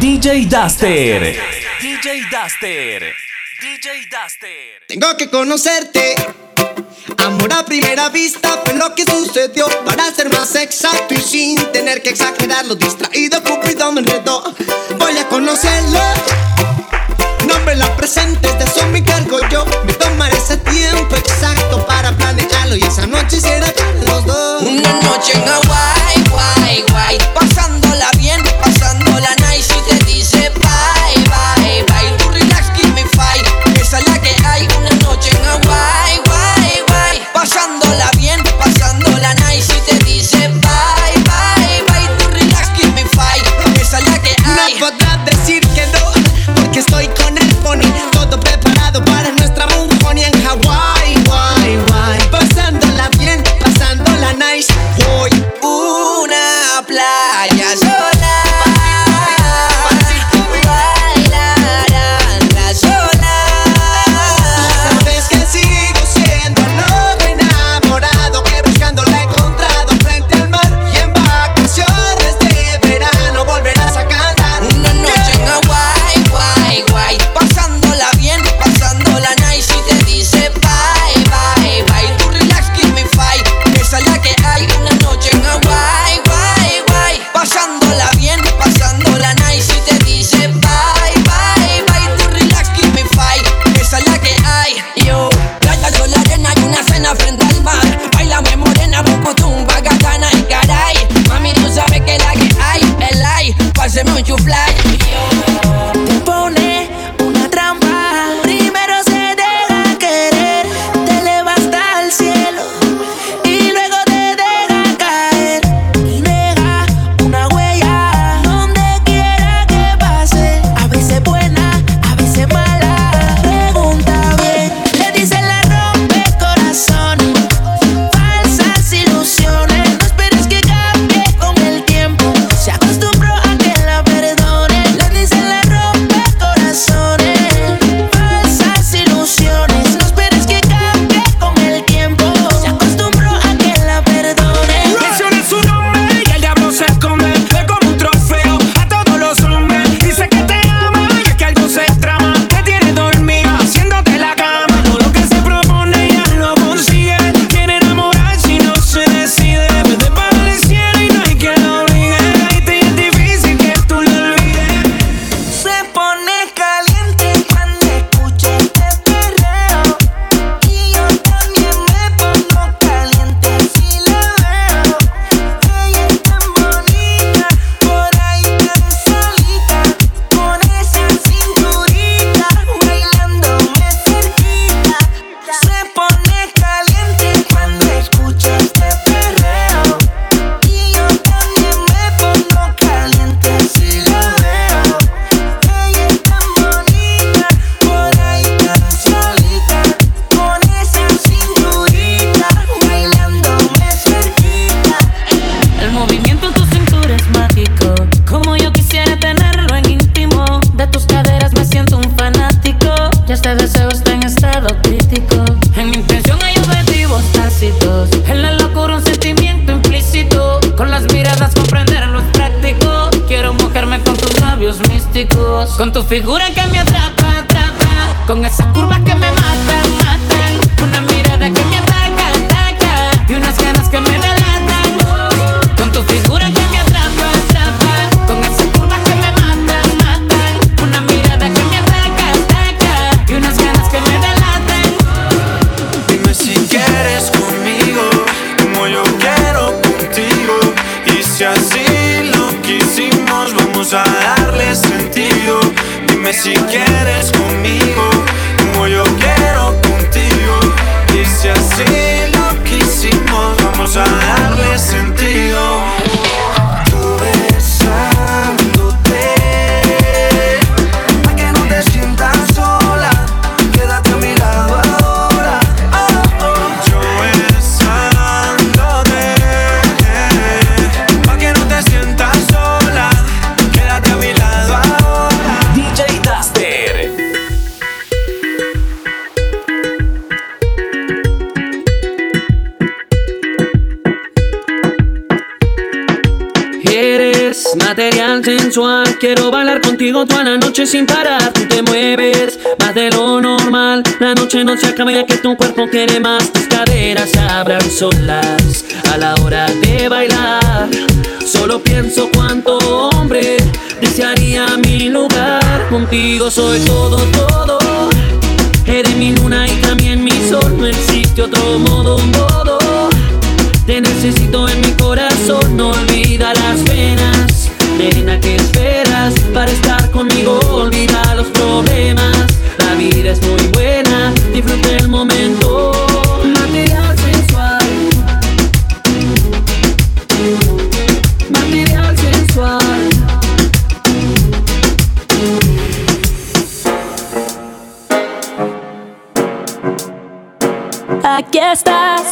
DJ Duster. DJ Duster. DJ Duster. Tengo que conocerte. Amor a primera vista fue lo que sucedió Para ser más exacto y sin tener que exagerarlo Distraído, cupido me enredó Voy a conocerlo No me la presentes, de eso me cargo yo Me tomaré ese tiempo exacto para planearlo Y esa noche será para los dos Una noche en Hawaii figura que me atrapa, atrapa, con esas curvas que me matan. Material sensual. Quiero bailar contigo toda la noche sin parar. Tú te mueves más de lo normal. La noche no se acaba ya que tu cuerpo quiere más. Tus caderas abran solas a la hora de bailar. Solo pienso cuánto hombre desearía mi lugar. Contigo soy todo, todo. Eres mi luna y también mi sol. No existe otro modo, modo. Te necesito en mi corazón, no olvida las penas. Nena, ¿qué esperas para estar conmigo? Olvida los problemas. La vida es muy buena, disfruta el momento. Material sensual. Material sensual. Aquí estás,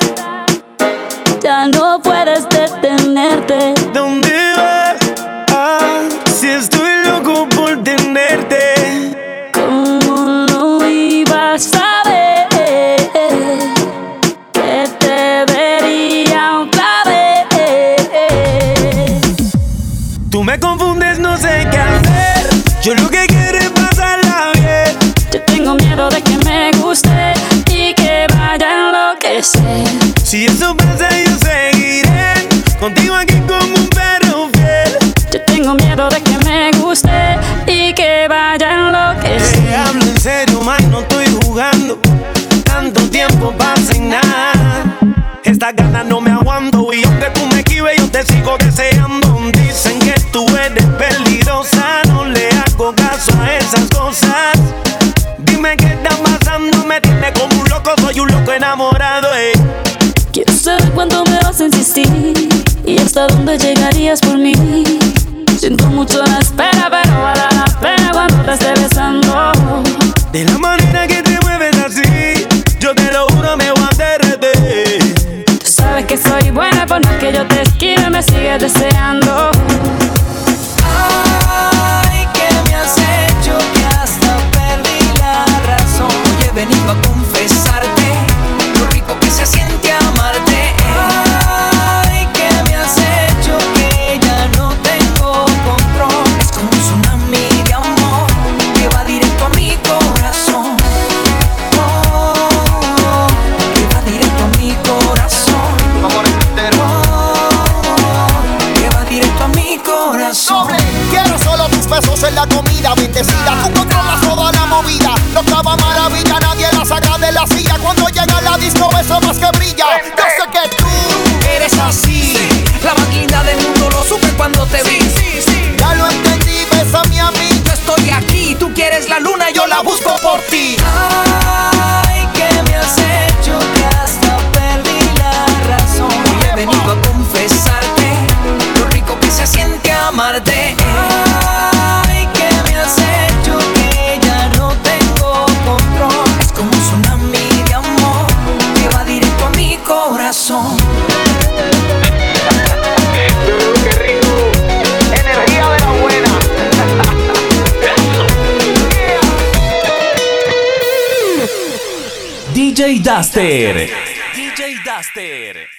no sé qué hacer. Yo lo que quiero es pasarla bien. Yo tengo miedo de que me guste y que vaya a enloquecer. Si eso pasa, yo seguiré contigo aquí como un perro fiel. Yo tengo miedo de que me guste cosas. Dime qué está pasando, me tiene como un loco, soy un loco enamorado. eh. Quiero saber cuánto me vas a insistir y hasta dónde llegarías por mí. Siento mucho la espera, pero vale la pena cuando te esté besando. De la manera que te mueves así, yo te lo juro, me voy a derretir. Tú sabes que soy buena por más que yo te esquive, me sigues deseando. Más DJ Duster. DJ Duster.